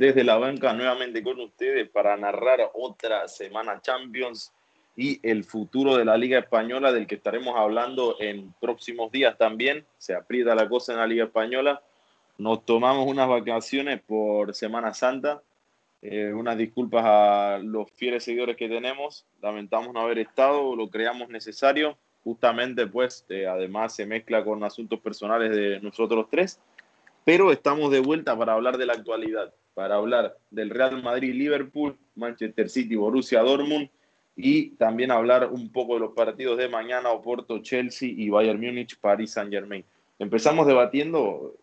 desde la banca nuevamente con ustedes para narrar otra semana Champions y el futuro de la Liga Española del que estaremos hablando en próximos días también. Se aprieta la cosa en la Liga Española. Nos tomamos unas vacaciones por Semana Santa. Eh, unas disculpas a los fieles seguidores que tenemos. Lamentamos no haber estado, lo creamos necesario. Justamente, pues, eh, además se mezcla con asuntos personales de nosotros tres. Pero estamos de vuelta para hablar de la actualidad, para hablar del Real Madrid, Liverpool, Manchester City, Borussia Dortmund y también hablar un poco de los partidos de mañana, Oporto, Chelsea y Bayern Múnich, París Saint Germain. Empezamos debatiendo,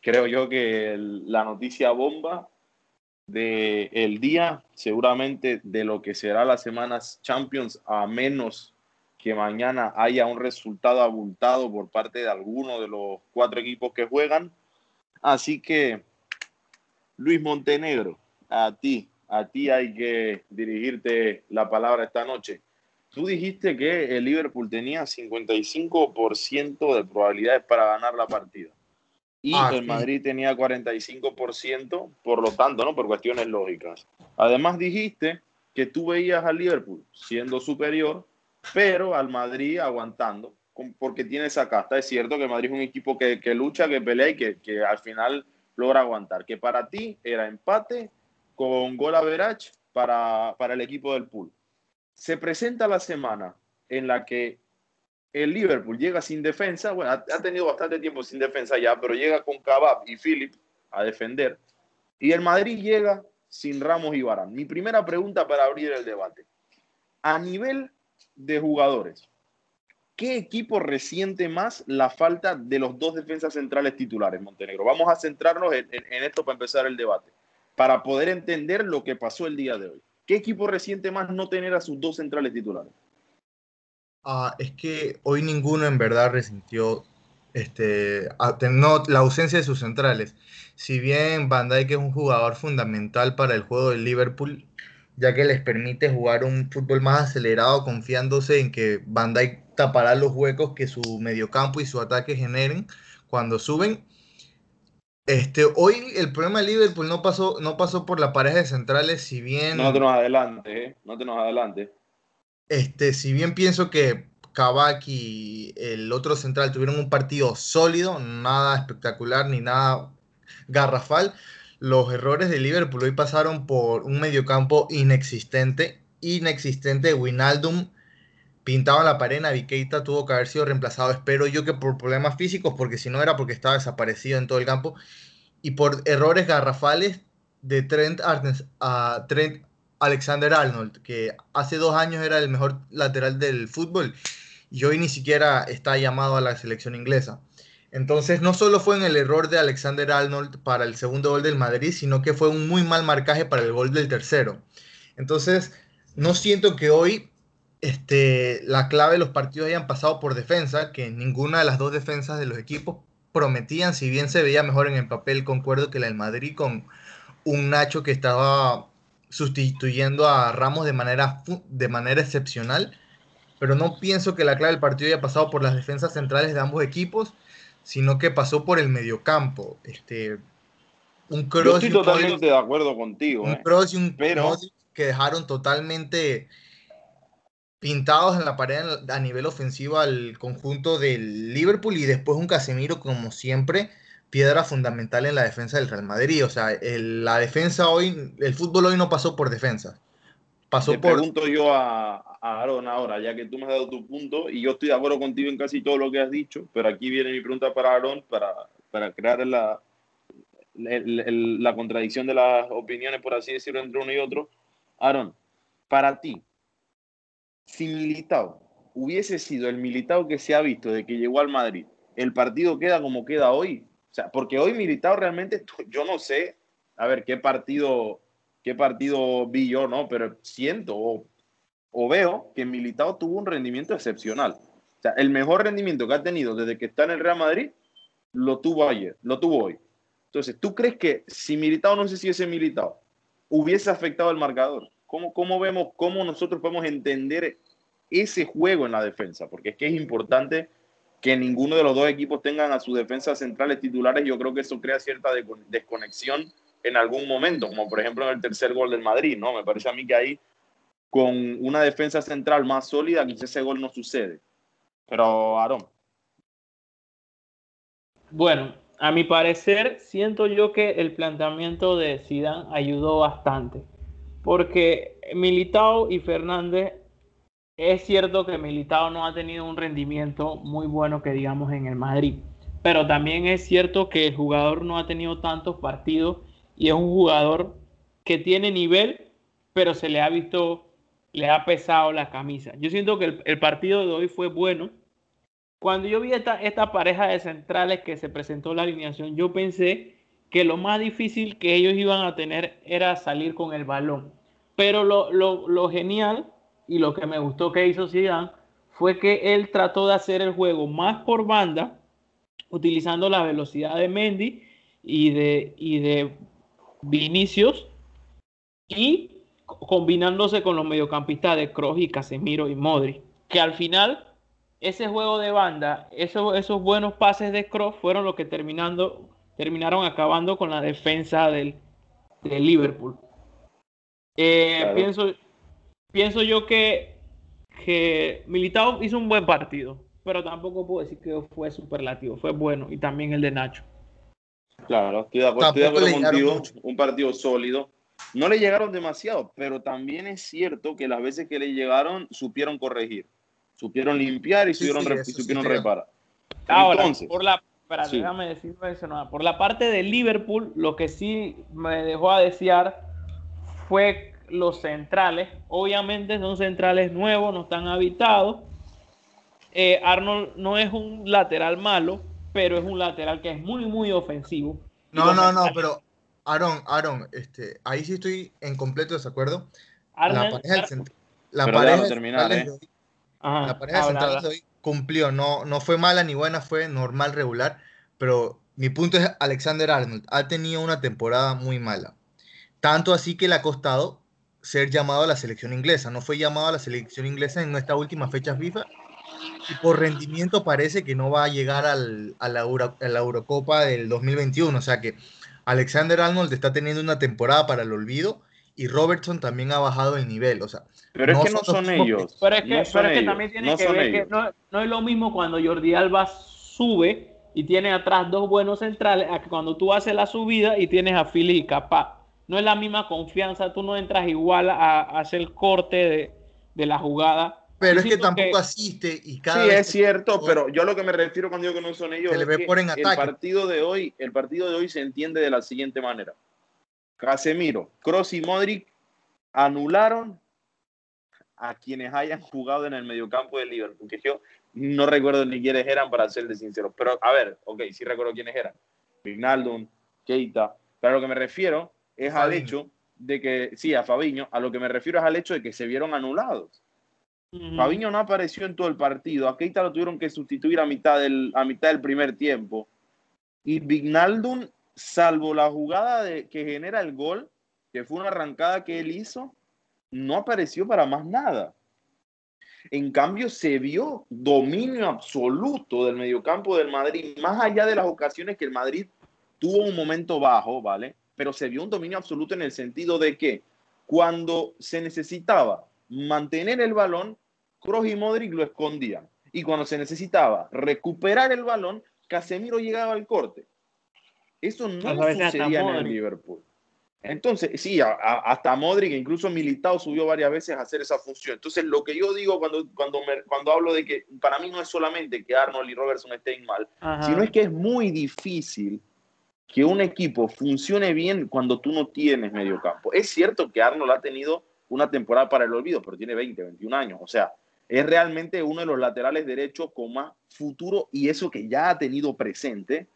creo yo que la noticia bomba del el día, seguramente de lo que será las semanas Champions, a menos que mañana haya un resultado abultado por parte de alguno de los cuatro equipos que juegan. Así que, Luis Montenegro, a ti, a ti hay que dirigirte la palabra esta noche. Tú dijiste que el Liverpool tenía 55% de probabilidades para ganar la partida. Y ah, el Madrid tenía 45%, por lo tanto, ¿no? Por cuestiones lógicas. Además dijiste que tú veías al Liverpool siendo superior, pero al Madrid aguantando, porque tiene esa casta. Es cierto que Madrid es un equipo que, lucha, que pelea y que, que al final logra aguantar. Que para ti era empate con gol average para, para el equipo del pool. Se presenta la semana en la que el Liverpool llega sin defensa, bueno, ha, tenido bastante tiempo sin defensa ya, pero llega con Cabab y Philip a defender. Y el Madrid llega sin Ramos y Barán. Mi primera pregunta para abrir el debate. A nivel de jugadores, ¿qué equipo resiente más la falta de los dos defensas centrales titulares, Montenegro? Vamos a centrarnos en esto para empezar el debate para poder entender lo que pasó el día de hoy. ¿Qué equipo resiente más no tener a sus dos centrales titulares? Ah, es que hoy ninguno en verdad resintió este, la ausencia de sus centrales. Si bien Van Dijk es un jugador fundamental para el juego del Liverpool, ya que les permite jugar un fútbol más acelerado, confiándose en que Van Dijk tapará los huecos que su mediocampo y su ataque generen cuando suben este, hoy el problema de Liverpool no pasó, no pasó por la pareja de centrales, si bien. No te nos adelante, ¿eh? No te nos adelante. Este, si bien pienso que Kabak y el otro central tuvieron un partido sólido, nada espectacular ni nada garrafal, los errores de Liverpool hoy pasaron por un mediocampo inexistente, inexistente de Winaldum pintaba la pared, Naviqueita tuvo que haber sido reemplazado, espero yo que por problemas físicos, porque si no era porque estaba desaparecido en todo el campo, y por errores garrafales de Trent, Trent Alexander Arnold, que hace dos años era el mejor lateral del fútbol y hoy ni siquiera está llamado a la selección inglesa. Entonces, no solo fue en el error de Alexander Arnold para el segundo gol del Madrid, sino que fue un muy mal marcaje para el gol del tercero. Entonces, no siento que hoy este, la clave de los partidos hayan pasado por defensa, que ninguna de las dos defensas de los equipos prometían, si bien se veía mejor en el papel, concuerdo que la del Madrid con un Nacho que estaba sustituyendo a Ramos de manera, de manera excepcional, pero no pienso que la clave del partido haya pasado por las defensas centrales de ambos equipos, sino que pasó por el mediocampo. Este, un cross Yo estoy totalmente de acuerdo contigo. Un ¿eh? cross y un pero... que dejaron totalmente pintados en la pared a nivel ofensivo al conjunto del Liverpool y después un Casemiro como siempre piedra fundamental en la defensa del Real Madrid. O sea, la defensa hoy, el fútbol hoy no pasó por defensa. Pasó Te pregunto yo a, a Aaron ahora, ya que tú me has dado tu punto y yo estoy de acuerdo contigo en casi todo lo que has dicho, pero aquí viene mi pregunta para Aaron para, para crear la, la contradicción de las opiniones, por así decirlo, entre uno y otro. Aaron, para ti, si Militao hubiese sido el Militao que se ha visto de que llegó al Madrid, el partido queda como queda hoy. O sea, porque hoy Militao realmente, yo no sé, a ver, qué partido, qué partido vi yo, ¿no? Pero siento o, veo que Militao tuvo un rendimiento excepcional. O sea, el mejor rendimiento que ha tenido desde que está en el Real Madrid, lo tuvo ayer, lo tuvo hoy. Entonces, ¿tú crees que si Militao, no sé si ese Militao, hubiese afectado el marcador? ¿Cómo, ¿Cómo vemos, cómo nosotros podemos entender ese juego en la defensa? Porque es que es importante que ninguno de los dos equipos tengan a sus defensas centrales titulares. Yo creo que eso crea cierta desconexión en algún momento, como por ejemplo en el tercer gol del Madrid, ¿no? Me parece a mí que ahí, con una defensa central más sólida, quizás ese gol no sucede. Pero, Aaron. Bueno, a mi parecer, siento yo que el planteamiento de Zidane ayudó bastante. Porque Militao y Fernández, es cierto que Militao no ha tenido un rendimiento muy bueno que digamos en el Madrid. Pero también es cierto que el jugador no ha tenido tantos partidos y es un jugador que tiene nivel, pero se le ha visto, le ha pesado la camisa. Yo siento que el, partido de hoy fue bueno. Cuando yo vi esta, esta pareja de centrales que se presentó la alineación, yo pensé que lo más difícil que ellos iban a tener era salir con el balón. Pero lo, lo, lo genial y lo que me gustó que hizo Zidane fue que él trató de hacer el juego más por banda, utilizando la velocidad de Mendy y de, y de Vinicius y combinándose con los mediocampistas de Kroos y Casemiro y Modri, que al final ese juego de banda, esos, esos buenos pases de Kroos fueron los que terminando, terminaron acabando con la defensa del, Liverpool. Eh, pienso, pienso yo que, que Militao hizo un buen partido, pero tampoco puedo decir que fue superlativo, fue bueno, y también el de Nacho. Claro, estoy de acuerdo, contigo. Un partido sólido. No le llegaron demasiado, pero también es cierto que las veces que le llegaron supieron corregir, supieron limpiar y supieron, reparar. Ahora, por la, déjame decirlo eso, por la parte de Liverpool, lo que sí me dejó a desear fue los centrales. Obviamente son centrales nuevos, no están habitados. Eh, Arnold no es un lateral malo, pero es un lateral que es muy, muy ofensivo. No, no, no, pero Aaron, Aaron, este, ahí sí estoy en completo desacuerdo. la pareja, central, la pareja terminar, ¿eh? la pareja central de hoy cumplió, no, no fue mala ni buena, fue normal, regular, pero mi punto es Alexander Arnold ha tenido una temporada muy mala. Tanto así que le ha costado ser llamado a la selección inglesa. No fue llamado a la selección inglesa en nuestra última fecha FIFA y por rendimiento parece que no va a llegar al, a, la Eurocopa del 2021. O sea que Alexander Arnold está teniendo una temporada para el olvido y Robertson también ha bajado el nivel. O sea, pero es que no son ellos. Pero es que, también tiene que ver que no, es lo mismo cuando Jordi Alba sube y tiene atrás dos buenos centrales a que cuando tú haces la subida y tienes a Philly y Capaz. No es la misma confianza, tú no entras igual a, hacer el corte de, de la jugada pero es que tampoco asiste y cada Sí, es cierto, pero yo lo que me refiero cuando digo que no son ellos se le ve por en el partido de hoy, el partido de hoy se entiende de la siguiente manera. Casemiro, Cross y Modric anularon a quienes hayan jugado en el mediocampo del Liverpool, porque yo no recuerdo ni quiénes eran para serles sincero, pero a ver, ok, sí recuerdo quiénes eran. Wijnaldum, Keita, pero a lo que me refiero es al hecho de que, sí, a Fabiño, a lo que me refiero es al hecho de que se vieron anulados. Fabiño no apareció en todo el partido. A Keita lo tuvieron que sustituir a mitad del, a mitad del primer tiempo. Y Vignaldum, salvo la jugada de, que genera el gol, que fue una arrancada que él hizo, no apareció para más nada. En cambio, se vio dominio absoluto del mediocampo del Madrid, más allá de las ocasiones que el Madrid tuvo un momento bajo, ¿vale? Pero se vio un dominio absoluto en el sentido de que cuando se necesitaba mantener el balón, Kroos y Modric lo escondían. Y cuando se necesitaba recuperar el balón, Casemiro llegaba al corte. Eso no sucedía en el Liverpool. Entonces, sí, hasta Modric, incluso Militao subió varias veces a hacer esa función. Entonces, lo que yo digo cuando, cuando, cuando hablo de que para mí no es solamente que Arnold y Robertson estén mal, sino es que es muy difícil que un equipo funcione bien cuando tú no tienes medio campo. Es cierto que Arnold ha tenido una temporada para el olvido, pero tiene 20, 21 años. O sea, es realmente uno de los laterales derechos con más futuro y eso que ya ha tenido presente,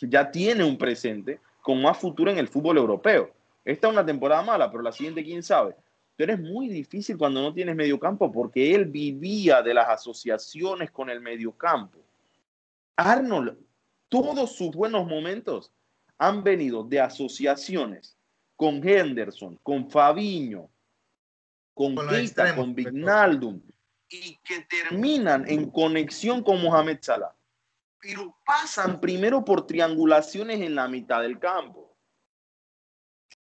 ya tiene un presente con más futuro en el fútbol europeo. Esta es una temporada mala, pero la siguiente, quién sabe. Pero es muy difícil cuando no tienes mediocampo porque él vivía de las asociaciones con el mediocampo. Arnold, todos sus buenos momentos han venido de asociaciones con Henderson, con Fabiño, con Keita, con Vignaldum, y que terminan en conexión con Mohamed Salah. Pero pasan primero por triangulaciones en la mitad del campo.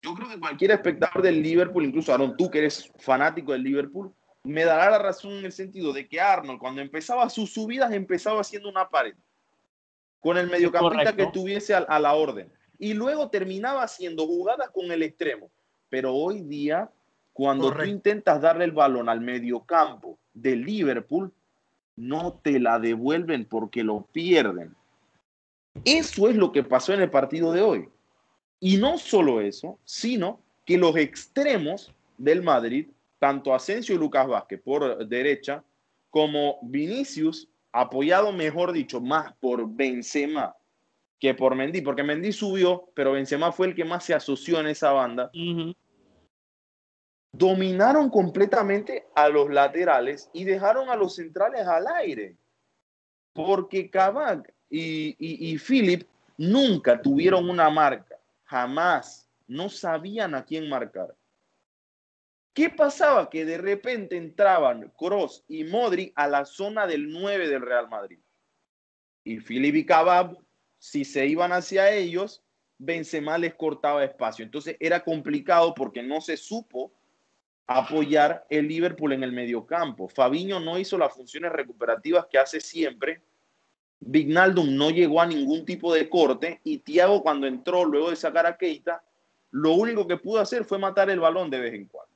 yo creo que cualquier espectador del Liverpool, incluso Aaron, tú que eres fanático del Liverpool, me dará la razón en el sentido de que Arnold, cuando empezaba sus subidas, empezaba haciendo una pared con el mediocampista que tuviese a, la orden. Y luego terminaba haciendo jugadas con el extremo. Pero hoy día, cuando tú intentas darle el balón al mediocampo del Liverpool, no te la devuelven porque lo pierden. Eso es lo que pasó en el partido de hoy. Y no solo eso, sino que los extremos del Madrid, tanto Asensio y Lucas Vázquez por derecha, como Vinicius, apoyado, mejor dicho, más por Benzema que por Mendy, porque Mendy subió, pero Benzema fue el que más se asoció en esa banda. Dominaron completamente a los laterales y dejaron a los centrales al aire. Porque Cavag y, y, y Philip nunca tuvieron una marca jamás. No sabían a quién marcar. ¿Qué pasaba? Que de repente entraban Cross y Modri a la zona del 9 del Real Madrid. Y Philip y Cabab, si se iban hacia ellos, Benzema les cortaba espacio. Entonces era complicado porque no se supo apoyar el Liverpool en el mediocampo. Fabiño no hizo las funciones recuperativas que hace siempre Vignaldum no llegó a ningún tipo de corte y Thiago cuando entró luego de sacar a Keita, lo único que pudo hacer fue matar el balón de vez en cuando.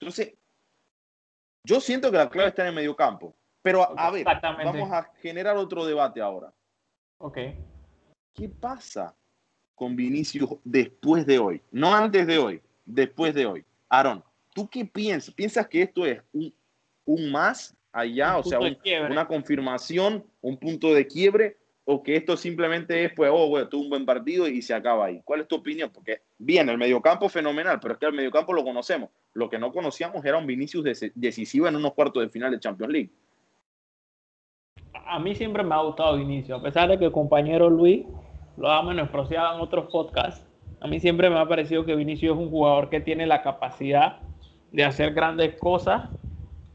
Entonces, yo siento que la clave está en el medio campo. Pero a ver, vamos a generar otro debate ahora. Ok. ¿Qué pasa con Vinicius después de hoy? No antes de hoy, después de hoy. Aaron, ¿tú qué piensas? ¿Piensas que esto es un, un más allá, o sea, una confirmación, un punto de quiebre, o que esto simplemente es, pues, oh, bueno, tuvo un buen partido y se acaba ahí. ¿Cuál es tu opinión? Porque bien, el mediocampo fenomenal, pero es que el mediocampo lo conocemos. Lo que no conocíamos era un Vinicius decisivo en unos cuartos de final de Champions League. A mí siempre me ha gustado Vinicius, a pesar de que el compañero Luis lo ha menospreciado en otros podcasts. A mí siempre me ha parecido que Vinicius es un jugador que tiene la capacidad de hacer grandes cosas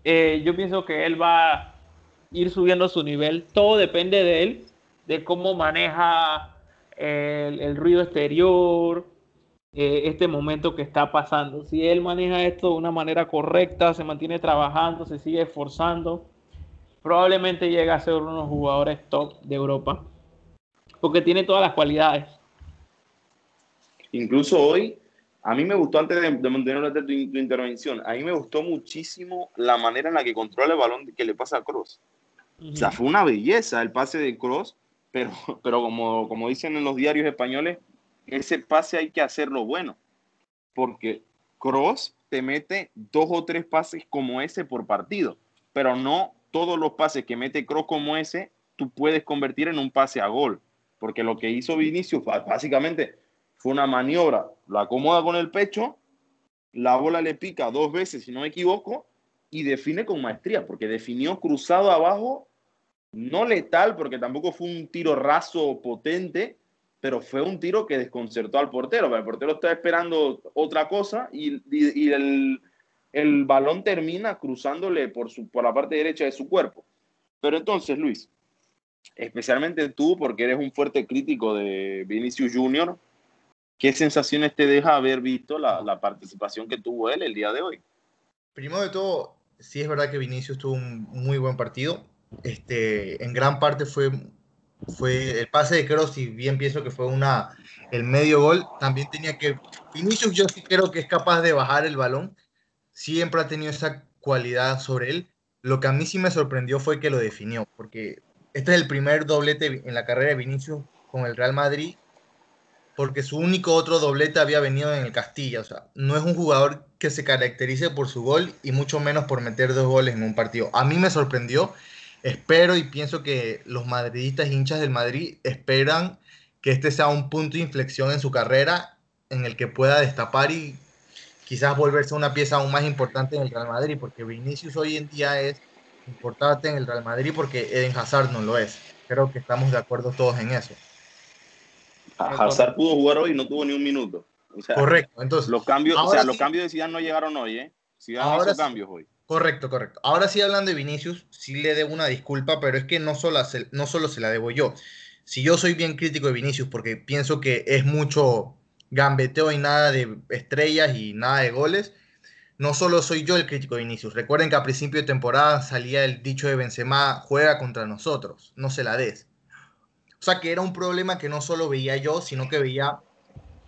eh, yo pienso que él va a ir subiendo su nivel. Todo depende de él, de cómo maneja el, ruido exterior, eh, este momento que está pasando. Si él maneja esto de una manera correcta, se mantiene trabajando, se sigue esforzando, probablemente llegue a ser uno de los jugadores top de Europa, porque tiene todas las cualidades. Incluso hoy a mí me gustó, antes de, de mantener tu, intervención, a mí me gustó muchísimo la manera en la que controla el balón que le pasa a Cross. O sea, fue una belleza el pase de Cross, pero, pero como, como dicen en los diarios españoles, ese pase hay que hacerlo bueno, porque Cross te mete dos o tres pases como ese por partido, pero no todos los pases que mete Cross como ese, tú puedes convertir en un pase a gol, porque lo que hizo Vinicius, básicamente, fue una maniobra, la acomoda con el pecho, la bola le pica dos veces, si no me equivoco, y define con maestría, porque definió cruzado abajo, no letal, porque tampoco fue un tiro raso potente, pero fue un tiro que desconcertó al portero. El portero estaba esperando otra cosa y, el, el, balón termina cruzándole por, su, por la parte derecha de su cuerpo. Pero entonces, Luis, especialmente tú, porque eres un fuerte crítico de Vinicius Junior, ¿Qué sensaciones te deja haber visto la, participación que tuvo él el día de hoy? Primero de todo, sí es verdad que Vinicius tuvo un muy buen partido. Este, en gran parte fue, fue el pase de Kroos, y bien pienso que fue una, el medio gol. También tenía que. Vinicius, yo sí creo que es capaz de bajar el balón. Siempre ha tenido esa cualidad sobre él. Lo que a mí sí me sorprendió fue que lo definió, porque este es el primer doblete en la carrera de Vinicius con el Real Madrid porque su único otro doblete había venido en el Castilla. O sea, no es un jugador que se caracterice por su gol y mucho menos por meter dos goles en un partido. A mí me sorprendió. Espero y pienso que los madridistas hinchas del Madrid esperan que este sea un punto de inflexión en su carrera en el que pueda destapar y quizás volverse una pieza aún más importante en el Real Madrid, porque Vinicius hoy en día es importante en el Real Madrid porque Eden Hazard no lo es. Creo que estamos de acuerdo todos en eso. Hazard pudo jugar hoy y no tuvo ni un minuto. correcto, entonces. Los cambios, o sea, los cambios de Zidane no llegaron hoy, ¿eh? Zidane ahora hizo cambios hoy. Correcto, correcto. Ahora sí hablando de Vinicius, sí le debo una disculpa, pero es que no solo, se, no solo se la debo yo. Si yo soy bien crítico de Vinicius porque pienso que es mucho gambeteo y nada de estrellas y nada de goles. No solo soy yo el crítico de Vinicius. Recuerden que a principio de temporada salía el dicho de Benzema, juega contra nosotros, no se la des. O sea que era un problema que no solo veía yo, sino que veía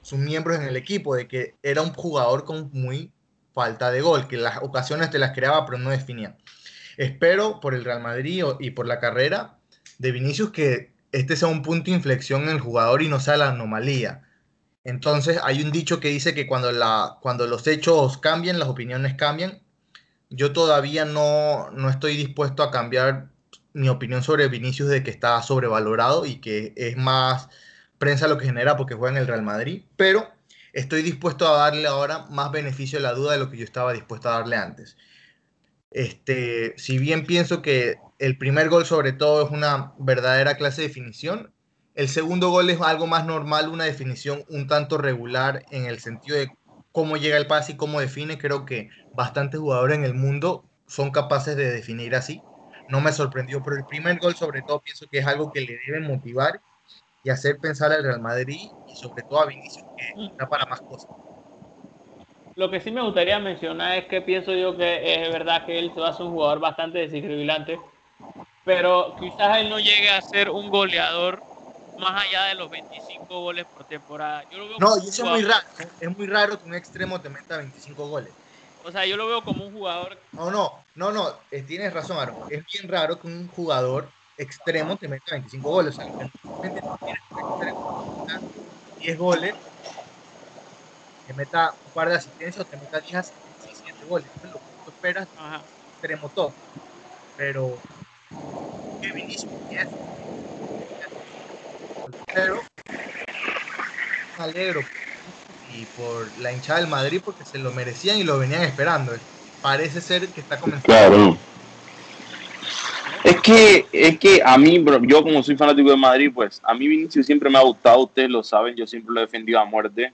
sus miembros en el equipo, de que era un jugador con muy falta de gol, que las ocasiones te las creaba pero no definía. Espero por el Real Madrid y por la carrera de Vinicius que este sea un punto de inflexión en el jugador y no sea la anomalía. Entonces hay un dicho que dice que cuando, los hechos cambian, las opiniones cambian. Yo todavía no, no estoy dispuesto a cambiar mi opinión sobre Vinicius de que está sobrevalorado y que es más prensa lo que genera porque juega en el Real Madrid, pero estoy dispuesto a darle ahora más beneficio a la duda de lo que yo estaba dispuesto a darle antes. Este, si bien pienso que el primer gol sobre todo es una verdadera clase de definición, el segundo gol es algo más normal, una definición un tanto regular en el sentido de cómo llega el pase y cómo define. Creo que bastantes jugadores en el mundo son capaces de definir así. No me sorprendió, pero el primer gol sobre todo pienso que es algo que le debe motivar y hacer pensar al Real Madrid y sobre todo a Vinicius que está para más cosas. Lo que sí me gustaría mencionar es que pienso yo que es verdad que él se va a ser un jugador bastante desequilibrante, pero quizás él no llegue a ser un goleador más allá de los 25 goles por temporada. Yo lo veo no, y eso es muy raro. Es muy raro que un extremo te meta 25 goles. O sea, yo lo veo como un jugador. No, no, no, no. Eh, tienes razón, Aaron. Es bien raro que un jugador extremo te meta 25 goles. O sea, no tienes un 10 goles, te meta un par de asistencias o te meta 10 asistencias y 7 goles. Eso es lo que tú esperas Ajá. extremo top. Pero, ¿qué Vinicius es? Pero, me alegro y por la hinchada del Madrid porque se lo merecían y lo venían esperando. Parece ser que está comenzando. Claro. Es que, es que a mí, bro, yo como soy fanático de Madrid, pues a mí Vinicius siempre me ha gustado, ustedes lo saben, yo siempre lo he defendido a muerte.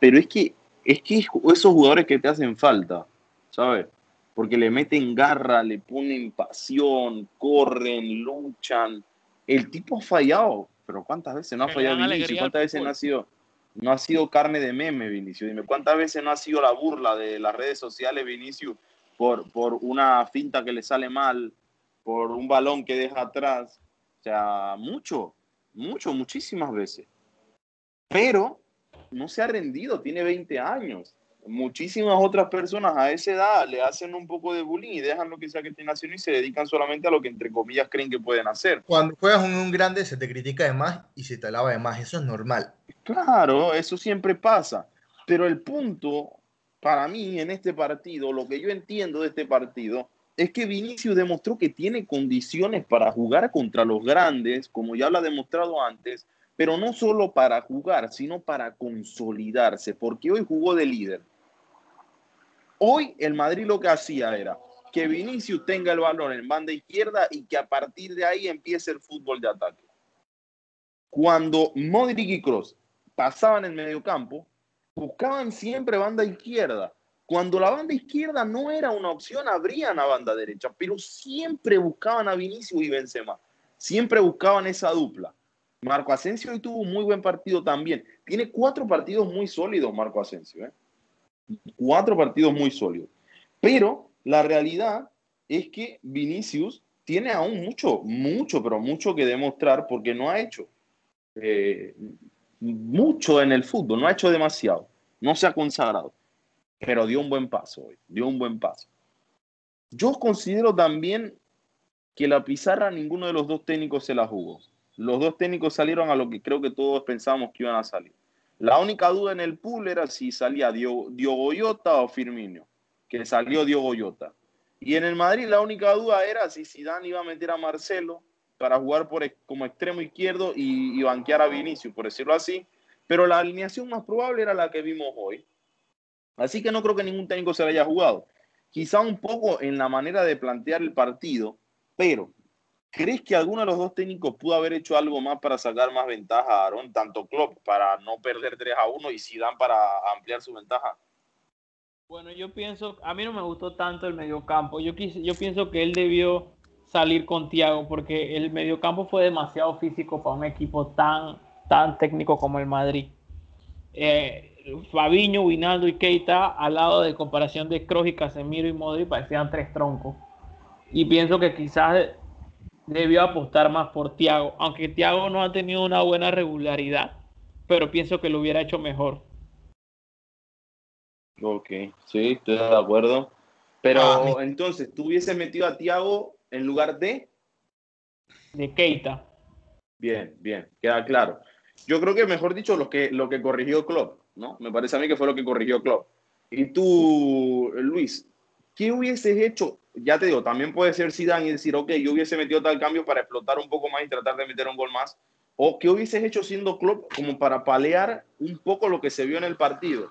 Pero es que, es que esos jugadores que te hacen falta, ¿sabes? Porque le meten garra, le ponen pasión, corren, luchan. El tipo ha fallado, pero ¿cuántas veces no ha fallado Vinicius? ¿Cuántas veces no ha sido? no ha sido carne de meme, Vinicius. Dime, ¿cuántas veces no ha sido la burla de las redes sociales, Vinicius, por, por una finta que le sale mal, por un balón que deja atrás? O sea, mucho, mucho, muchísimas veces. Pero no se ha rendido, tiene 20 años muchísimas otras personas a esa edad le hacen un poco de bullying y dejan lo que sea que estén haciendo y se dedican solamente a lo que entre comillas creen que pueden hacer. Cuando juegas en un grande se te critica de más y se te alaba de más, eso es normal. Claro, eso siempre pasa. Pero el punto para mí en este partido, lo que yo entiendo de este partido, es que Vinicius demostró que tiene condiciones para jugar contra los grandes, como ya lo ha demostrado antes, pero no solo para jugar, sino para consolidarse, porque hoy jugó de líder. Hoy el Madrid lo que hacía era que Vinicius tenga el balón en banda izquierda y que a partir de ahí empiece el fútbol de ataque. Cuando Modric y Kroos pasaban el mediocampo, buscaban siempre banda izquierda. Cuando la banda izquierda no era una opción, abrían a banda derecha, pero siempre buscaban a Vinicius y Benzema. Siempre buscaban esa dupla. Marco Asensio hoy tuvo un muy buen partido también. Tiene cuatro partidos muy sólidos, Marco Asensio. ¿eh? Cuatro partidos muy sólidos. Pero la realidad es que Vinicius tiene aún mucho, mucho, pero mucho que demostrar porque no ha hecho eh, mucho en el fútbol, no ha hecho demasiado, no se ha consagrado, pero dio un buen paso hoy, dio un buen paso. Yo considero también que la pizarra ninguno de los dos técnicos se la jugó. Los dos técnicos salieron a lo que creo que todos pensábamos que iban a salir. La única duda en el pool era si salía Diogo, Diogo o Firmino, que salió Diogo Yota. Y en el Madrid la única duda era si Zidane iba a meter a Marcelo para jugar como extremo izquierdo y, y banquear a Vinicius, por decirlo así. Pero la alineación más probable era la que vimos hoy. Así que no creo que ningún técnico se la haya jugado. Quizá un poco en la manera de plantear el partido, pero ¿Crees que alguno de los dos técnicos pudo haber hecho algo más para sacar más ventaja a Aaron, tanto Klopp para no perder 3 a 1 y Zidane para ampliar su ventaja? Bueno, yo pienso, a mí no me gustó tanto el mediocampo. Yo, yo pienso que él debió salir con Thiago porque el mediocampo fue demasiado físico para un equipo tan, tan técnico como el Madrid. eh, Fabiño, Winaldo y Keita al lado de comparación de Kroos y Casemiro y Modri parecían tres troncos. Y pienso que quizás debió apostar más por Thiago, aunque Thiago no ha tenido una buena regularidad, pero pienso que lo hubiera hecho mejor. Ok, sí, estoy de acuerdo. Pero ah, entonces, ¿tú hubieses metido a Thiago en lugar de? De Keita. Bien, bien, queda claro. Yo creo que, mejor dicho, lo que, lo que corrigió Klopp, ¿no? Me parece a mí que fue lo que corrigió Klopp. Y tú, Luis, ¿qué hubieses hecho? Ya te digo, también puede ser Zidane y decir, ok, yo hubiese metido tal cambio para explotar un poco más y tratar de meter un gol más. ¿O qué hubieses hecho siendo Klopp como para palear un poco lo que se vio en el partido?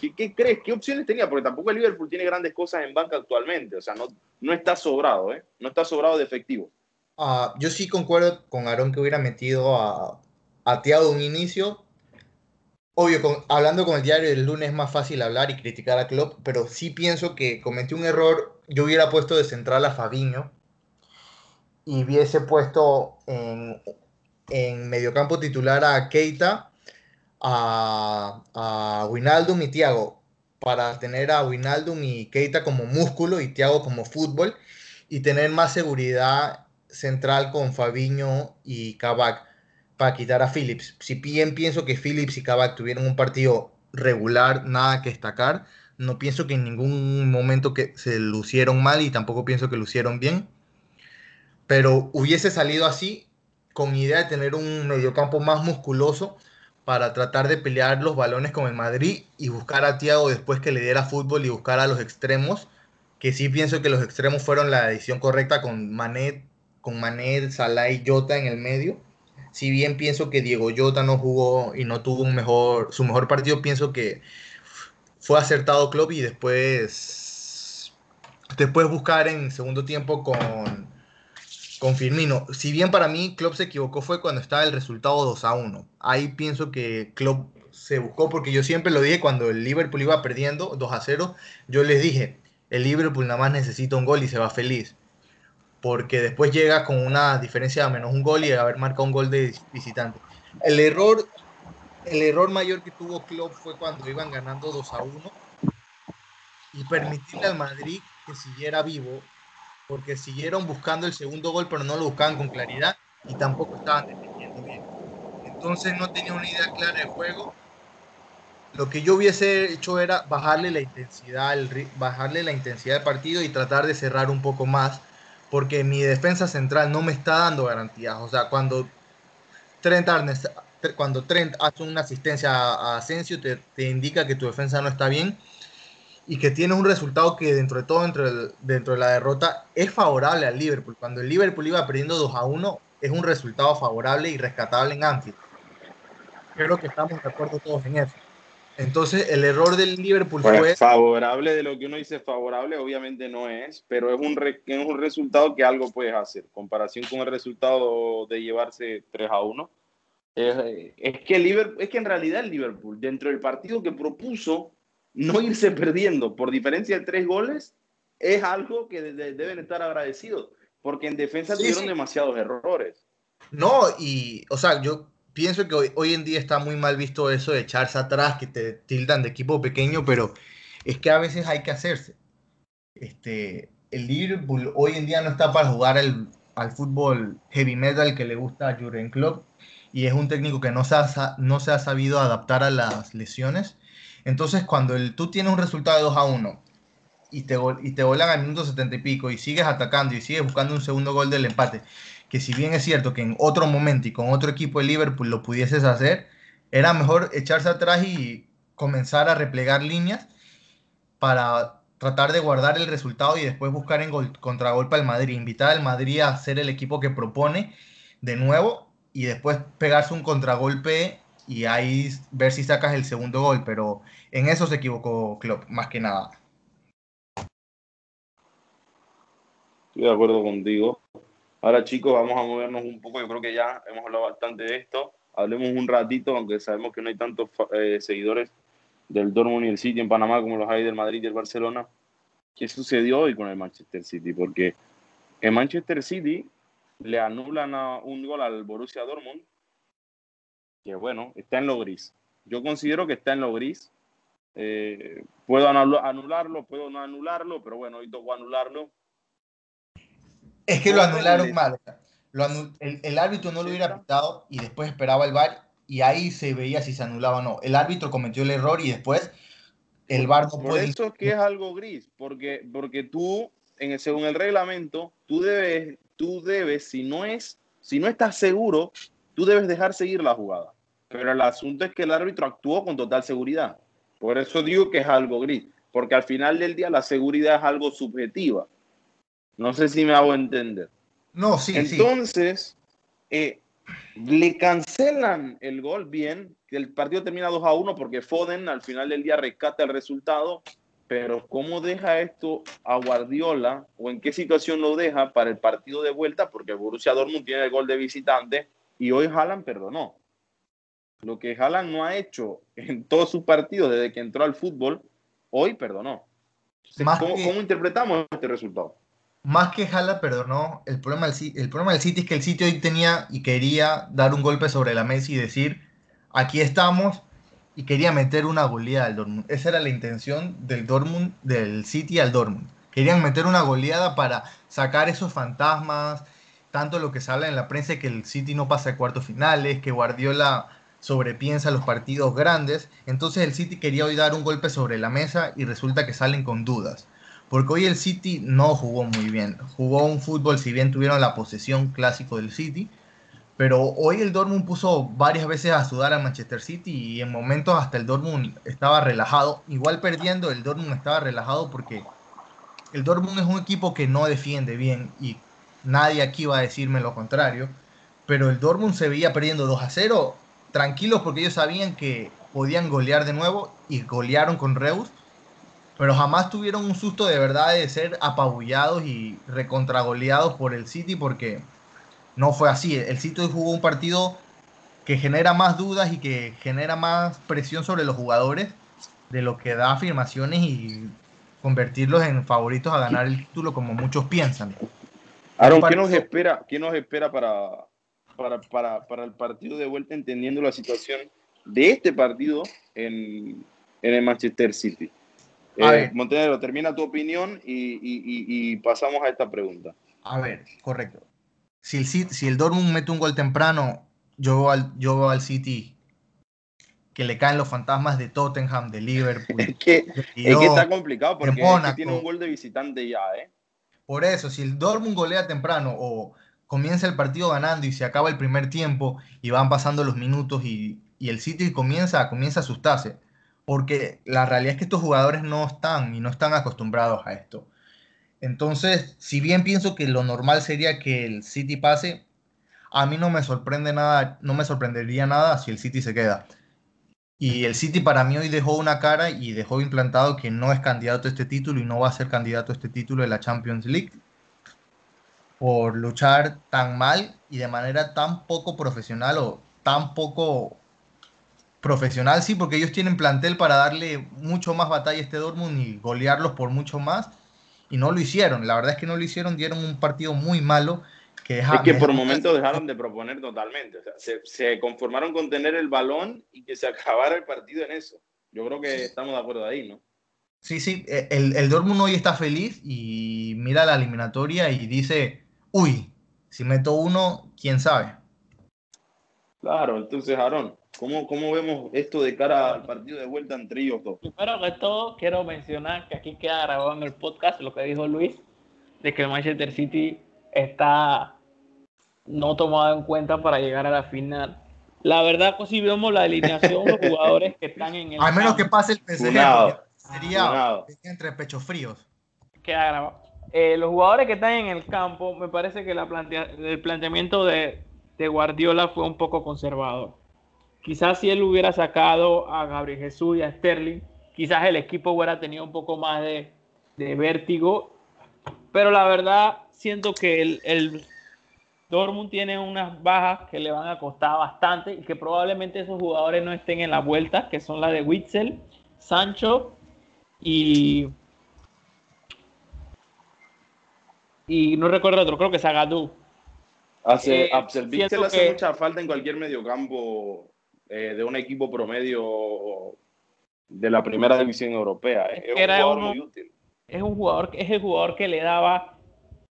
¿Qué, crees? ¿Qué opciones tenía? Porque tampoco el Liverpool tiene grandes cosas en banca actualmente. O sea, no, no está sobrado, ¿eh? No está sobrado de efectivo. Ah, yo sí concuerdo con Aaron que hubiera metido a, a un inicio. Obvio, hablando con el diario del lunes es más fácil hablar y criticar a Klopp, pero sí pienso que cometí un error. Yo hubiera puesto de central a Fabiño y hubiese puesto en, en mediocampo titular a Keita a, a Winaldum y Thiago para tener a Winaldum y Keita como músculo y Thiago como fútbol y tener más seguridad central con Fabiño y Kabak para quitar a Phillips. Si bien pienso que Phillips y Kabak tuvieron un partido regular, nada que destacar, no pienso que en ningún momento que se lucieron mal y tampoco pienso que lucieron bien. Pero hubiese salido así con idea de tener un mediocampo más musculoso para tratar de pelear los balones con el Madrid y buscar a Thiago después que le diera fútbol y buscar a los extremos, que sí pienso que los extremos fueron la decisión correcta con Manet, con Manet, Salah y Jota en el medio. Si bien pienso que Diego Jota no jugó y no tuvo un mejor, su mejor partido, pienso que fue acertado Klopp y después, después buscar en segundo tiempo con con Firmino. Si bien para mí Klopp se equivocó fue cuando estaba el resultado 2 a 1. Ahí pienso que Klopp se buscó porque yo siempre lo dije cuando el Liverpool iba perdiendo 2 a 0, yo les dije, el Liverpool nada más necesita un gol y se va feliz. Porque después llega con una diferencia de menos un gol y haber marcado un gol de visitante. El error, el error mayor que tuvo Klopp fue cuando iban ganando 2 a 1 y permitirle al Madrid que siguiera vivo porque siguieron buscando el segundo gol, pero no lo buscaban con claridad y tampoco estaban defendiendo bien. Entonces no tenía una idea clara de juego. Lo que yo hubiese hecho era bajarle la intensidad, bajarle la intensidad del partido y tratar de cerrar un poco más, porque mi defensa central no me está dando garantías. O sea, cuando Trent, cuando Trent hace una asistencia a Asensio, te, indica que tu defensa no está bien y que tiene un resultado que dentro de todo, dentro de, dentro de la derrota, es favorable al Liverpool. Cuando el Liverpool iba perdiendo 2 a 1, es un resultado favorable y rescatable en Anfield. Creo que estamos de acuerdo todos en eso. Entonces, el error del Liverpool fue... Favorable de lo que uno dice favorable, obviamente no es, pero es un, es un resultado que algo puedes hacer. Comparación con el resultado de llevarse 3 a 1. Es, es que, el Liverpool, es que en realidad el Liverpool, dentro del partido que propuso, no irse perdiendo por diferencia de tres goles es algo que deben estar agradecidos, porque en defensa tuvieron demasiados errores. No, y, o sea, yo pienso que hoy, en día está muy mal visto eso de echarse atrás, que te tildan de equipo pequeño, pero es que a veces hay que hacerse. Este, el Liverpool hoy en día no está para jugar al, al fútbol heavy metal que le gusta a Jurgen Klopp y es un técnico que no se ha, no se ha sabido adaptar a las lesiones entonces, cuando el, tú tienes un resultado de 2 a 1 y te, y te volan al minuto 70 y pico y sigues atacando y sigues buscando un segundo gol del empate, que si bien es cierto que en otro momento y con otro equipo de Liverpool lo pudieses hacer, era mejor echarse atrás y comenzar a replegar líneas para tratar de guardar el resultado y después buscar en gol, contragolpe al Madrid, invitar al Madrid a ser el equipo que propone de nuevo y después pegarse un contragolpe y ahí ver si sacas el segundo gol, pero en eso se equivocó Klopp, más que nada. Estoy de acuerdo contigo. Ahora chicos, vamos a movernos un poco, yo creo que ya hemos hablado bastante de esto. Hablemos un ratito, aunque sabemos que no hay tantos eh, seguidores del Dortmund y el City en Panamá como los hay del Madrid y el Barcelona. ¿Qué sucedió hoy con el Manchester City? Porque el Manchester City le anulan un gol al Borussia Dortmund que bueno, está en lo gris. Yo considero que está en lo gris. Eh, puedo anularlo, puedo no anularlo, pero bueno, hoy tocó anularlo. Es que lo anularon mal. el, árbitro no lo hubiera pitado y después esperaba el VAR y ahí se veía si se anulaba o no. El árbitro cometió el error y después el VAR no Por eso es que es algo gris, porque, porque tú, en según el reglamento, tú debes, tú debes, si no es, si no estás seguro, tú debes dejar seguir la jugada. Pero el asunto es que el árbitro actuó con total seguridad. Por eso digo que es algo gris, porque al final del día la seguridad es algo subjetiva. No sé si me hago entender. No, sí. Entonces, eh, le cancelan el gol bien, que el partido termina 2 a 1 porque Foden al final del día rescata el resultado, pero ¿cómo deja esto a Guardiola o en qué situación lo deja para el partido de vuelta? Porque Borussia Dortmund tiene el gol de visitante y hoy Haaland perdonó. Lo que Haaland no ha hecho en todos sus partidos desde que entró al fútbol, hoy perdonó. ¿Cómo, interpretamos este resultado? Más que Haaland perdonó, el problema, del, el problema del City es que el City hoy tenía y quería dar un golpe sobre la mesa y decir, aquí estamos, y quería meter una goleada al Dortmund. Esa era la intención del Dortmund, del City al Dortmund. Querían meter una goleada para sacar esos fantasmas, tanto lo que se habla en la prensa que el City no pasa a cuartos finales, que Guardiola sobrepiensa los partidos grandes. Entonces el City quería hoy dar un golpe sobre la mesa y resulta que salen con dudas. Porque hoy el City no jugó muy bien. Jugó un fútbol, si bien tuvieron la posesión clásico del City. Pero hoy el Dortmund puso varias veces a sudar a Manchester City y en momentos hasta el Dortmund estaba relajado. Igual perdiendo, el Dortmund estaba relajado porque el Dortmund es un equipo que no defiende bien y nadie aquí va a decirme lo contrario, pero el Dortmund se veía perdiendo 2 a 0, tranquilos porque ellos sabían que podían golear de nuevo y golearon con Reus, pero jamás tuvieron un susto de verdad de ser apabullados y recontragoleados por el City porque no fue así. El City jugó un partido que genera más dudas y que genera más presión sobre los jugadores de lo que da afirmaciones y convertirlos en favoritos a ganar el título como muchos piensan. Aaron, ¿qué nos espera, qué nos espera para, para, el partido de vuelta, entendiendo la situación de este partido en, el Manchester City? Eh, Montenegro, termina tu opinión y, pasamos a esta pregunta. A ver, correcto. Si el, si el Dortmund mete un gol temprano, yo veo al, yo al City que le caen los fantasmas de Tottenham, de Liverpool. es, que, está complicado porque tiene un gol de visitante ya, ¿eh? Por eso, si el Dortmund golea temprano o comienza el partido ganando y se acaba el primer tiempo y van pasando los minutos y, el City comienza, comienza a asustarse. Porque la realidad es que estos jugadores no están y no están acostumbrados a esto. Entonces, si bien pienso que lo normal sería que el City pase, a mí no me sorprende nada, no me sorprendería nada si el City se queda. Y el City para mí hoy dejó una cara y dejó implantado que no es candidato a este título y no va a ser candidato a este título de la Champions League por luchar tan mal y de manera tan poco profesional o tan poco profesional, sí, porque ellos tienen plantel para darle mucho más batalla a este Dortmund y golearlos por mucho más y no lo hicieron. La verdad es que no lo hicieron, dieron un partido muy malo es que por momentos dejaron de proponer totalmente. O sea, se, conformaron con tener el balón y que se acabara el partido en eso. Yo creo que estamos de acuerdo ahí, ¿no? Sí, sí. E, el, el Dortmund hoy está feliz y mira la eliminatoria y dice, uy, si meto uno, quién sabe. Claro, entonces, Aaron, ¿cómo, ¿cómo vemos esto de cara al partido de vuelta entre ellos dos? Primero que todo, quiero mencionar que aquí queda grabado en el podcast lo que dijo Luis, de que el Manchester City está no tomado en cuenta para llegar a la final. La verdad, pues si vemos la alineación, los jugadores que están en el. Al menos que pase el PSG, sería entre pechos fríos. Queda grabado. Eh, los jugadores que están en el campo, me parece que la el planteamiento de, Guardiola fue un poco conservador. Quizás si él hubiera sacado a Gabriel Jesús y a Sterling, quizás el equipo hubiera tenido un poco más de, de vértigo. Pero la verdad, siento que el, el Dortmund tiene unas bajas que le van a costar bastante y que probablemente esos jugadores no estén en la vuelta, que son las de Witzel, Sancho y. Y no recuerdo otro, creo que Zagadou. Hace, eh, Witzel hace mucha falta en cualquier mediocampo eh, de un equipo promedio de la primera división europea. Es, un Era jugador uno- muy útil. es un jugador, es el jugador que le daba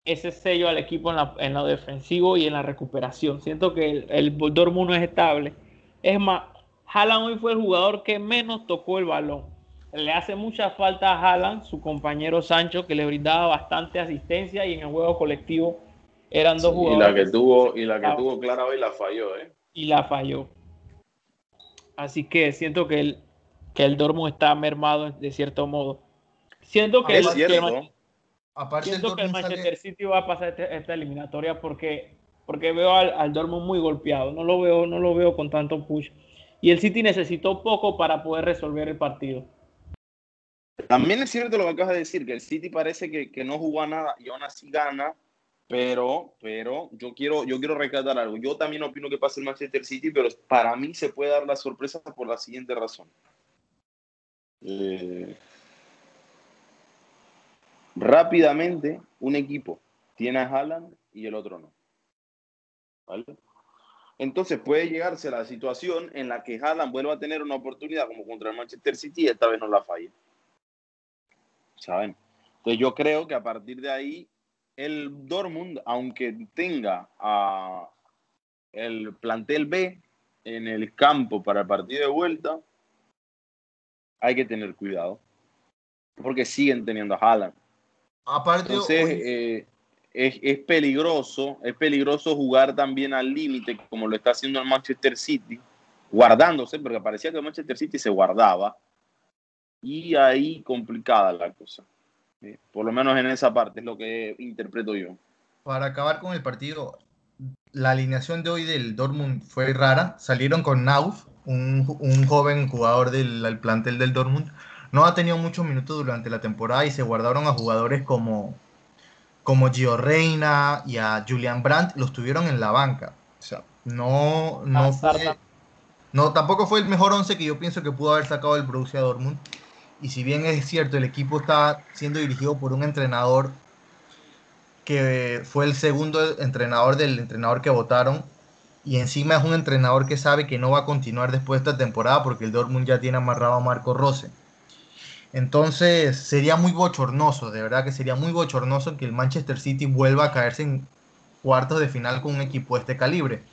ese sello al equipo en, la- en lo defensivo y en la recuperación. Siento que el, el Dortmund no es estable. Es más, Haaland hoy fue el jugador que menos tocó el balón. Le hace mucha falta a Haaland, su compañero Sancho, que le brindaba bastante asistencia y en el juego colectivo eran dos y jugadores. la que tuvo, y la que tuvo Clara hoy la falló, ¿eh? y la falló. Así que siento que el, que el Dortmund está mermado de cierto modo. Siento que, el, Es que el cierto. Man- Aparte, el siento que el Dortmund sale- Manchester City va a pasar este- esta eliminatoria porque, porque veo al, al Dortmund muy golpeado. No lo veo, no lo veo con tanto push. Y el City necesitó poco para poder resolver el partido. También es cierto lo que acabas de decir, que el City parece que, que no jugó a nada y aún así gana, pero, pero yo quiero, yo quiero rescatar algo. Yo también opino que pasa el Manchester City, pero para mí se puede dar la sorpresa por la siguiente razón. Eh, rápidamente, un equipo tiene a Haaland y el otro no. ¿Vale? Entonces puede llegarse a la situación en la que Haaland vuelva a tener una oportunidad como contra el Manchester City y esta vez no la falle. ¿Saben? Entonces yo creo que a partir de ahí el Dortmund, aunque tenga a el plantel B en el campo para el partido de vuelta, hay que tener cuidado. Porque siguen teniendo a Haaland. aparte Entonces, eh, es, es peligroso, es peligroso jugar también al límite, como lo está haciendo el Manchester City, guardándose, porque parecía que el Manchester City se guardaba, y ahí complicada la cosa. ¿Sí? Por lo menos en esa parte es lo que interpreto yo. para acabar con el partido, la alineación de hoy del Dortmund fue rara. Salieron con Nauf, un, un joven jugador del plantel del Dortmund. No ha tenido muchos minutos durante la temporada y se guardaron a jugadores como, como Gio Reina y a Julian Brandt, los tuvieron en la banca. O sea, no, no fue, no, tampoco fue el mejor once que yo pienso que pudo haber sacado el Borussia Dortmund. Y si bien es cierto, el equipo está siendo dirigido por un entrenador que fue el segundo entrenador del entrenador que votaron. Y encima es un entrenador que sabe que no va a continuar después de esta temporada porque el Dortmund ya tiene amarrado a Marco Rose. Entonces sería muy bochornoso, de verdad que sería muy bochornoso que el Manchester City vuelva a caerse en cuartos de final con un equipo de este calibre.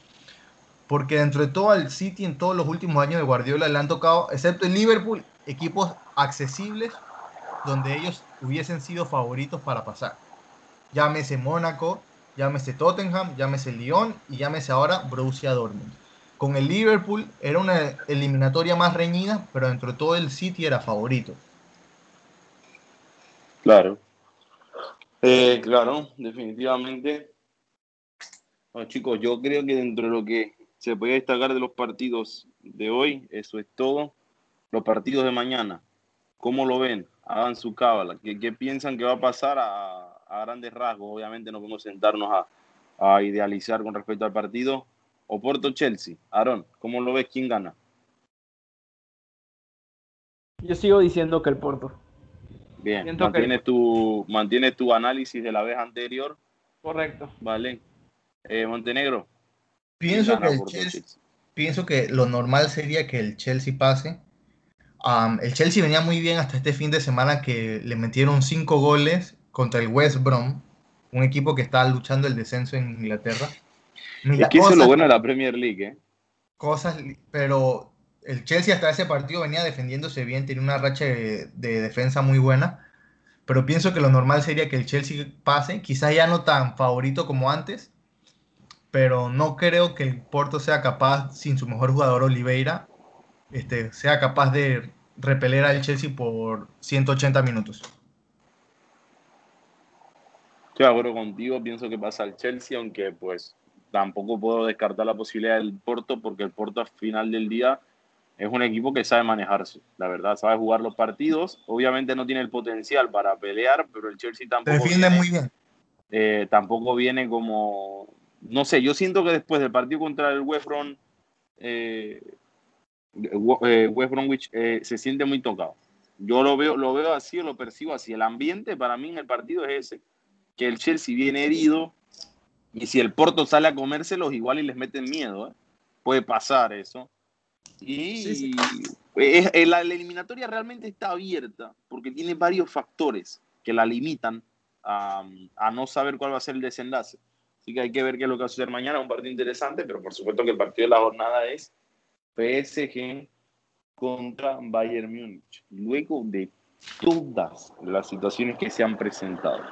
Porque dentro de todo el City en todos los últimos años de Guardiola le han tocado, excepto el Liverpool, equipos accesibles donde ellos hubiesen sido favoritos para pasar. Llámese Mónaco, llámese Tottenham, llámese Lyon y llámese ahora Borussia Dortmund. Con el Liverpool era una eliminatoria más reñida, pero dentro de todo el City era favorito. Claro. Eh, claro, definitivamente. Chicos, yo creo que dentro de lo que se puede destacar de los partidos de hoy, eso es todo. Los partidos de mañana, ¿cómo lo ven? Hagan su cábala. ¿Qué, qué piensan que va a pasar a, a grandes rasgos? Obviamente no podemos sentarnos a, a idealizar con respecto al partido. Oporto-Chelsea. Aaron, ¿cómo lo ves? ¿Quién gana? Yo sigo diciendo que el Porto. Bien, Siento que- mantienes tu, mantienes tu análisis de la vez anterior, Correcto. ¿vale? Eh, Montenegro. Pienso que, el Chelsea. pienso que lo normal sería que el Chelsea pase. El Chelsea venía muy bien hasta este fin de semana que le metieron cinco goles contra el West Brom, un equipo que está luchando el descenso en Inglaterra. Mira, Es que eso es lo bueno de la Premier League, ¿eh? cosas, pero el Chelsea hasta ese partido venía defendiéndose bien, tenía una racha de, de defensa muy buena, pero pienso que lo normal sería que el Chelsea pase, quizás ya no tan favorito como antes, pero no creo que el Porto sea capaz, sin su mejor jugador Oliveira, este, sea capaz de repeler al Chelsea por 180 minutos. Estoy de acuerdo contigo, pienso que pasa al Chelsea, aunque pues tampoco puedo descartar la posibilidad del Porto, porque el Porto al final del día es un equipo que sabe manejarse, la verdad, sabe jugar los partidos, obviamente no tiene el potencial para pelear, pero el Chelsea tampoco Defiende viene, muy bien. eh, tampoco viene como, no sé, yo siento que después del partido contra el West Brom, eh, eh, West Bromwich eh, se siente muy tocado. Yo lo veo, lo veo así, lo percibo así. El ambiente para mí en el partido es ese, que el Chelsea viene herido y si el Porto sale a comérselos igual y les meten miedo, ¿eh? puede pasar eso. Y eh, la, eliminatoria realmente está abierta porque tiene varios factores que la limitan a, no saber cuál va a ser el desenlace. Así que hay que ver qué es lo que va a suceder mañana. Un partido interesante, pero por supuesto que el partido de la jornada es PSG contra Bayern Múnich. Luego de todas las situaciones que se han presentado,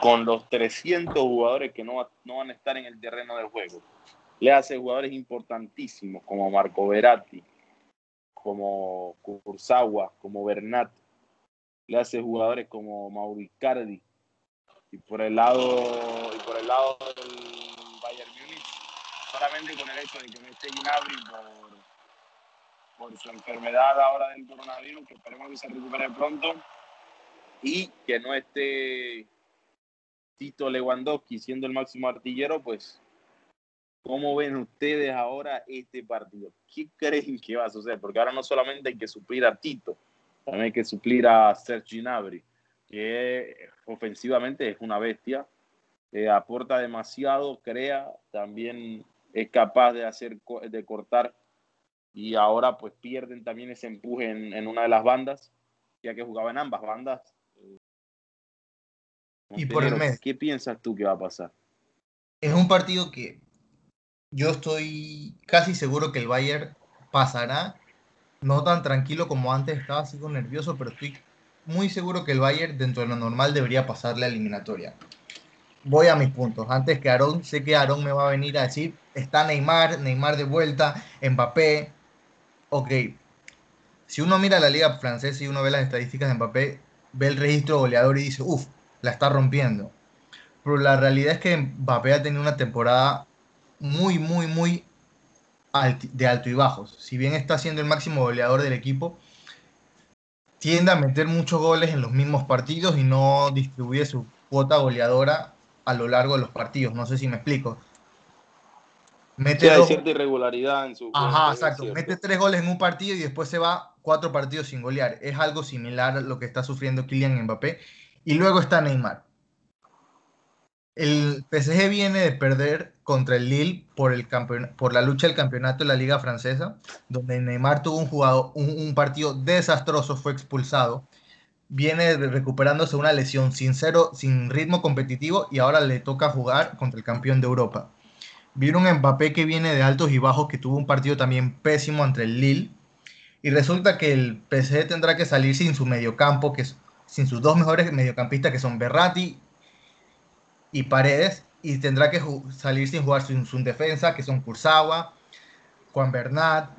con los 300 jugadores que no, no van a estar en el terreno del juego, le hace jugadores importantísimos como Marco Veratti, como Kurzawa, como Bernat, le hace jugadores como Mauricardi y por el lado y por el lado del solamente con el hecho de que no esté Gnabry por, por su enfermedad ahora del coronavirus que esperemos que se recupere pronto y que no esté Tito Lewandowski siendo el máximo artillero pues ¿Cómo ven ustedes ahora este partido? ¿Qué creen que va a suceder? Porque ahora no solamente hay que suplir a Tito, también hay que suplir a Sergi Gnabry, que ofensivamente es una bestia, aporta demasiado, crea, también es capaz de hacer de cortar y ahora pues pierden también ese empuje en, una de las bandas, ya que jugaba en ambas bandas. y por el mes. ¿Qué piensas tú que va a pasar? Es un partido que yo estoy casi seguro que el Bayern pasará. No tan tranquilo como antes, estaba así con nervioso, pero estoy muy seguro que el Bayern dentro de lo normal debería pasar la eliminatoria. Voy a mis puntos. Antes que Aarón, sé que Aarón me va a venir a decir, está Neymar, Neymar de vuelta, Mbappé. Ok, si uno mira la liga francesa y uno ve las estadísticas de Mbappé, ve el registro goleador y dice, uff, la está rompiendo. Pero la realidad es que Mbappé ha tenido una temporada muy, muy, muy de alto y bajos. Si bien está siendo el máximo goleador del equipo, tiende a meter muchos goles en los mismos partidos y no distribuye su cuota goleadora a lo largo de los partidos. No sé si me explico. Mete hay cierta irregularidad en su. Ajá, exacto. Mete tres goles en un partido y después se va cuatro partidos sin golear. Es algo similar a lo que está sufriendo Kylian Mbappé. Y luego está Neymar. El PSG viene de perder contra el Lille por, el por la lucha del campeonato de la Liga Francesa, donde Neymar tuvo un, jugado, un, partido desastroso, fue expulsado. Viene recuperándose una lesión sin, cero, sin ritmo competitivo y ahora le toca jugar contra el campeón de Europa. Vieron un Mbappé que viene de altos y bajos, que tuvo un partido también pésimo entre el Lille. Y resulta que el PSG tendrá que salir sin su mediocampo, que sin sus dos mejores mediocampistas, que son Berratti y Paredes, y tendrá que salir sin jugar su, defensa, que son Kurzawa, Juan Bernat.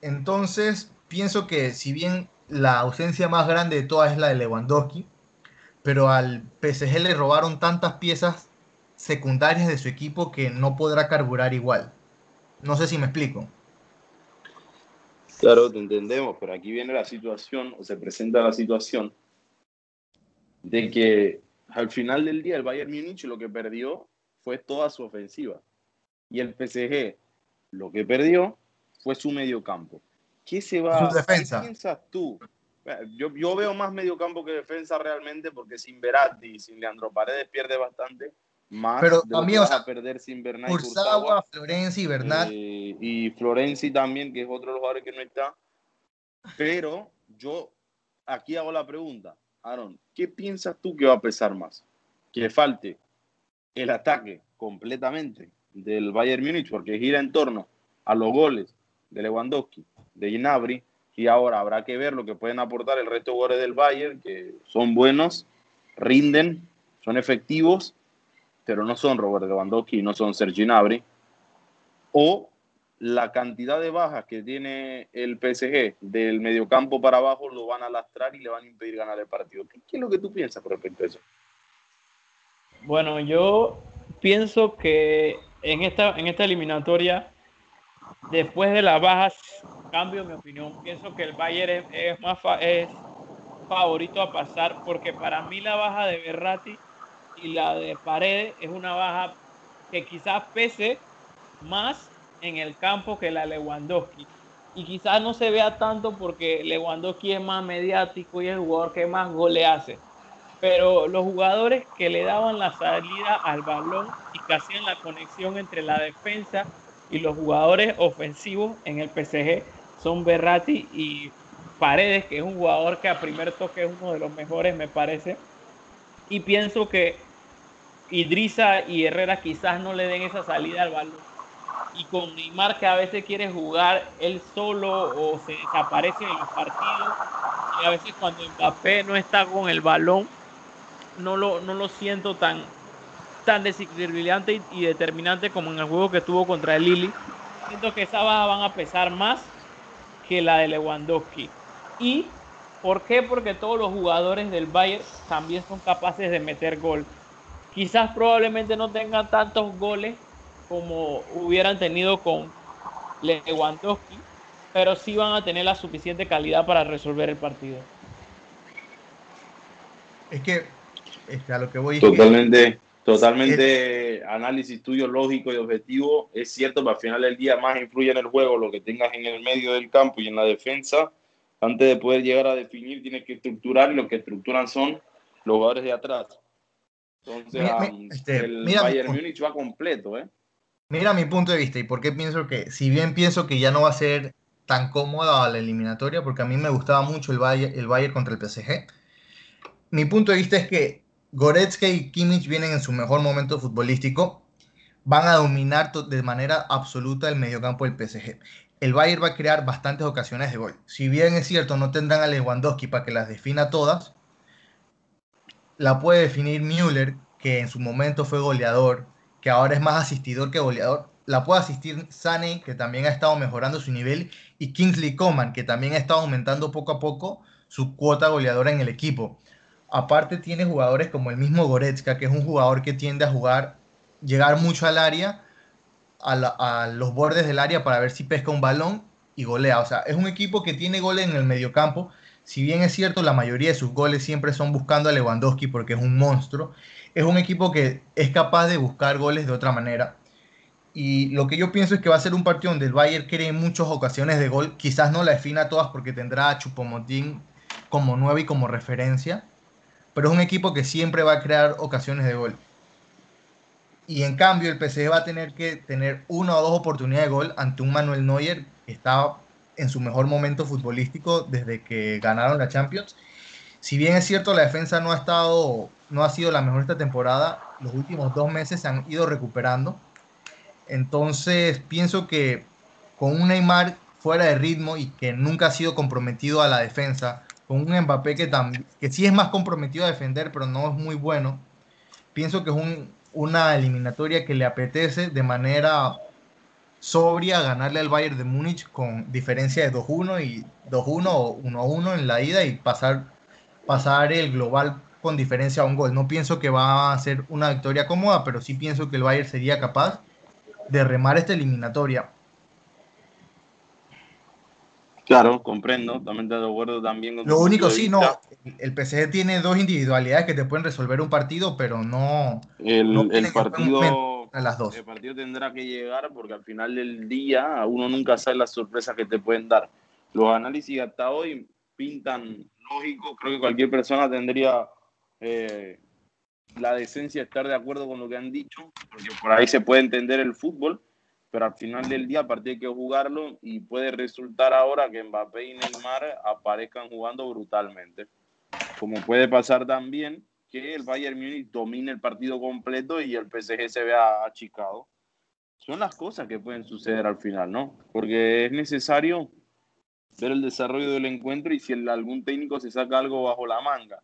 Entonces, pienso que si bien la ausencia más grande de todas es la de Lewandowski, pero al PSG le robaron tantas piezas secundarias de su equipo que no podrá carburar igual. No sé si me explico. Claro, te entendemos, pero aquí viene la situación, o se presenta la situación de que al final del día el Bayern Múnich lo que perdió fue toda su ofensiva. Y el PSG lo que perdió fue su mediocampo. ¿Qué se va defensa. ¿Qué piensas tú? Yo, yo veo más mediocampo que defensa realmente porque sin Verratti y sin Leandro Paredes pierde bastante más pero también vas a perder sin Bernat Kurzawa, Florenzi, Bernat eh, y Florenzi también que es otro de los jugadores que no está pero yo aquí hago la pregunta Aaron, ¿qué piensas tú que va a pesar más? Que falte el ataque completamente del Bayern Múnich, porque gira en torno a los goles de Lewandowski, de Gnabry, y ahora habrá que ver lo que pueden aportar el resto de jugadores del Bayern, que son buenos, rinden, son efectivos, pero no son Robert Lewandowski, no son Sergi Gnabry, o la cantidad de bajas que tiene el PSG del mediocampo para abajo lo van a lastrar y le van a impedir ganar el partido. ¿Qué, es lo que tú piensas con respecto a eso? Bueno, yo pienso que en esta, en esta eliminatoria, después de las bajas, cambio mi opinión. Pienso que el Bayern es, más es favorito a pasar porque para mí la baja de Berratti y la de Paredes es una baja que quizás pese más en el campo que la Lewandowski. Y quizás no se vea tanto porque Lewandowski es más mediático y es el jugador que más goles hace. Pero los jugadores que le daban la salida al balón y que hacían la conexión entre la defensa Y los jugadores ofensivos en el PSG son Berratti y Paredes, que es un jugador que a primer toque es uno de los mejores, me parece. Y pienso que Idrisa y Herrera quizás no le den esa salida al balón. Y con Neymar que a veces quiere jugar él solo o se desaparece en los partidos. Y a veces cuando Mbappé no está con el balón, no lo, no lo siento tan, tan desequilibrante y, determinante como en el juego que tuvo contra el Lili. Siento que esas bajas van a pesar más que la de Lewandowski. ¿Y por qué? Porque todos los jugadores del Bayern también son capaces de meter gol. Quizás probablemente no tengan tantos goles como hubieran tenido con Lewandowski, pero sí van a tener la suficiente calidad para resolver el partido. Es que este, a lo que voy totalmente, totalmente análisis tuyo lógico y objetivo. Es cierto, pero al final del día más influye en el juego lo que tengas en el medio del campo y en la defensa. Antes de poder llegar a definir, tienes que estructurar y lo que estructuran son los jugadores de atrás. Entonces, este, el Bayern Múnich va completo, ¿eh? Mira mi punto de vista y por qué pienso que, si bien pienso que ya no va a ser tan cómoda la eliminatoria, porque a mí me gustaba mucho el Bayern, el Bayern contra el PSG, mi punto de vista es que Goretzka y Kimmich vienen en su mejor momento futbolístico, van a dominar de manera absoluta el mediocampo del PSG. El Bayern va a crear bastantes ocasiones de gol. Si bien es cierto, no tendrán a Lewandowski para que las defina todas, la puede definir Müller, que en su momento fue goleador, que ahora es más asistidor que goleador. La puede asistir Sane, que también ha estado mejorando su nivel, y Kingsley Coman, que también ha estado aumentando poco a poco su cuota goleadora en el equipo. Aparte tiene jugadores como el mismo Goretzka, que es un jugador que tiende a jugar, llegar mucho al área, a, a los bordes del área para ver si pesca un balón y golea. O sea, es un equipo que tiene goles en el mediocampo. Si bien es cierto, la mayoría de sus goles siempre son buscando a Lewandowski porque es un monstruo es un equipo que es capaz de buscar goles de otra manera. Y lo que yo pienso es que va a ser un partido donde el Bayern cree muchas ocasiones de gol. Quizás no la defina todas porque tendrá a Chupomotín como nueve y como referencia. Pero es un equipo que siempre va a crear ocasiones de gol. Y en cambio el PSG va a tener que tener una o dos oportunidades de gol ante un Manuel Neuer que está en su mejor momento futbolístico desde que ganaron la Champions. Si bien es cierto la defensa no ha estado no ha sido la mejor esta temporada. Los últimos dos meses se han ido recuperando. Entonces pienso que con un Neymar fuera de ritmo y que nunca ha sido comprometido a la defensa, con un Mbappé que, que sí es más comprometido a defender, pero no es muy bueno, pienso que es una eliminatoria que le apetece de manera sobria ganarle al Bayern de Múnich con diferencia de 2-1 y 2-1 o 1-1 en la ida y pasar, pasar el global con diferencia a un gol. No pienso que va a ser una victoria cómoda, pero sí pienso que el Bayern sería capaz de remar esta eliminatoria. Claro, comprendo, también te acuerdo también. Lo único sí, no, el PSG tiene dos individualidades que te pueden resolver un partido, pero no. El, el partido. A las dos. El partido tendrá que llegar porque al final del día uno nunca sabe las sorpresas que te pueden dar. Los análisis hasta hoy pintan lógico, creo que cualquier persona tendría eh, la decencia de estar de acuerdo con lo que han dicho, porque por ahí se puede entender el fútbol, pero al final del día, a partir de que jugarlo y puede resultar ahora que Mbappé y Neymar aparezcan jugando brutalmente. Como puede pasar también que el Bayern Múnich domine el partido completo y el PSG se vea achicado. Son las cosas que pueden suceder al final, ¿no? Porque es necesario ver el desarrollo del encuentro y si algún técnico se saca algo bajo la manga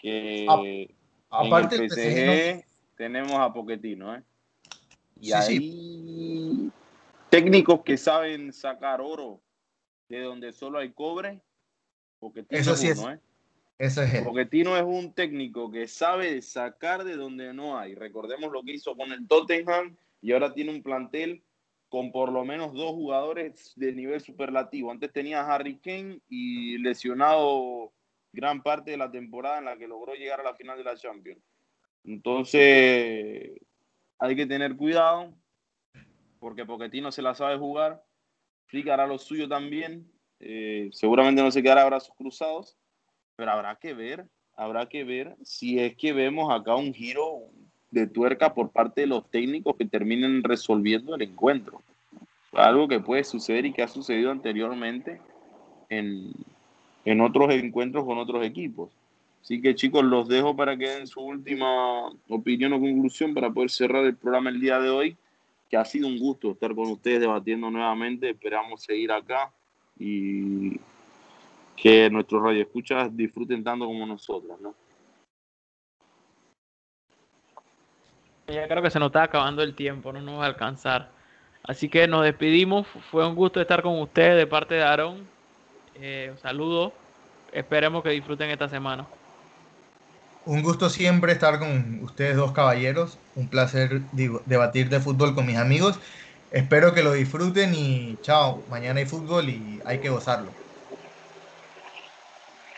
que aparte en el PSG tenemos a Poquetino, ¿eh? Y hay técnicos que saben sacar oro de donde solo hay cobre. Poquetino Eso sí es, uno, ¿eh? Eso es es un técnico que sabe sacar de donde no hay. Recordemos lo que hizo con el Tottenham y ahora tiene un plantel con por lo menos dos jugadores de nivel superlativo. Antes tenía a Harry Kane y lesionado gran parte de la temporada en la que logró llegar a la final de la Champions. Entonces, hay que tener cuidado, porque Poquetino se la sabe jugar, Flick hará lo suyo también, eh, seguramente no se quedará brazos cruzados, pero habrá que ver, habrá que ver si es que vemos acá un giro de tuerca por parte de los técnicos que terminen resolviendo el encuentro. Algo que puede suceder y que ha sucedido anteriormente en, en otros encuentros con otros equipos. Así que chicos, los dejo para que den su última opinión o conclusión para poder cerrar el programa el día de hoy, que ha sido un gusto estar con ustedes debatiendo nuevamente. Esperamos seguir acá y que nuestros radioescuchas disfruten tanto como nosotros, ¿no? Ya creo que se nos está acabando el tiempo, no nos va a alcanzar. Así que nos despedimos. Fue un gusto estar con ustedes de parte de Aarón. Eh, saludos. Esperemos que disfruten esta semana. Un gusto siempre estar con ustedes dos caballeros. Un placer debatir de fútbol con mis amigos. Espero que lo disfruten y chao. Mañana hay fútbol y hay que gozarlo.